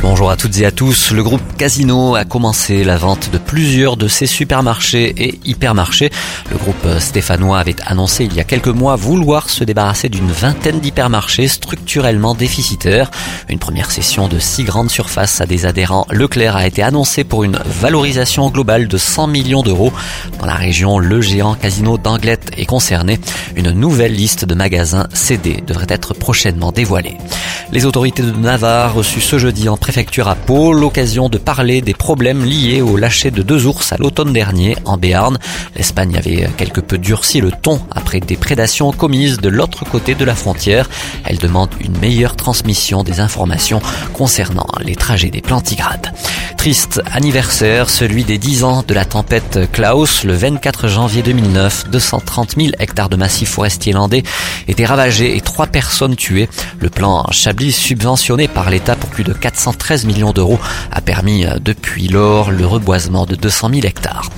Bonjour à toutes et à tous. Le groupe Casino a commencé la vente de plusieurs de ses supermarchés et hypermarchés. Le groupe stéphanois avait annoncé il y a quelques mois vouloir se débarrasser d'une vingtaine d'hypermarchés structurellement déficitaires. Une première session de six grandes surfaces à des adhérents Leclerc a été annoncée pour une valorisation globale de 100 millions d'euros. Dans la région, le géant Casino d'Anglette est concerné. Une nouvelle liste de magasins cédés devrait être prochainement dévoilée. Les autorités de Navarre reçues ce jeudi en préfecture à Pau l'occasion de parler des problèmes liés au lâcher de deux ours à l'automne dernier en Béarn. L'Espagne avait quelque peu durci le ton après des prédations commises de l'autre côté de la frontière. Elle demande une meilleure transmission des informations concernant les trajets des plantigrades. Triste anniversaire, celui des 10 ans de la tempête Klaus. Le 24 janvier 2009, 230 000 hectares de massif forestier landais étaient ravagés et trois personnes tuées. Le plan Chablis, subventionné par l'État pour plus de 413 millions d'euros, a permis euh, depuis lors le reboisement de 200 000 hectares.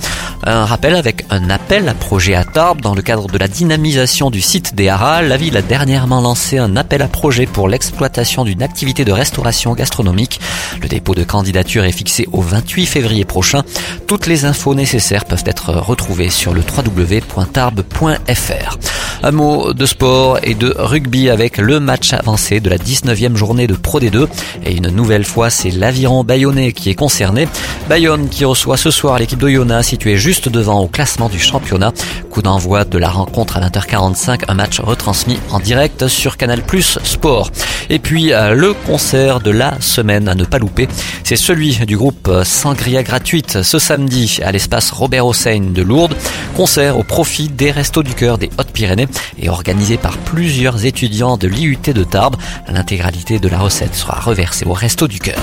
Un rappel avec un appel à projet à Tarbes dans le cadre de la dynamisation du site des Haras. La ville a dernièrement lancé un appel à projet pour l'exploitation d'une activité de restauration gastronomique. Le dépôt de candidature est fixé au 28 février prochain. Toutes les infos nécessaires peuvent être retrouvées sur le www.tarbes.fr. Un mot de sport et de rugby avec le match avancé de la 19e journée de Pro D2. Et une nouvelle fois, c'est l'aviron bayonnais qui est concerné. Bayonne qui reçoit ce soir l'équipe d'Oyonnax située juste devant au classement du championnat. Coup d'envoi de la rencontre à 20h45, un match retransmis en direct sur Canal Plus Sport. Et puis euh, le concert de la semaine à ne pas louper, c'est celui du groupe Sangria gratuite ce samedi à l'espace Robert Hossein de Lourdes. Concert au profit des Restos du Cœur des Hautes-Pyrénées et organisé par plusieurs étudiants de l'IUT de Tarbes. L'intégralité de la recette sera reversée au Resto du Cœur.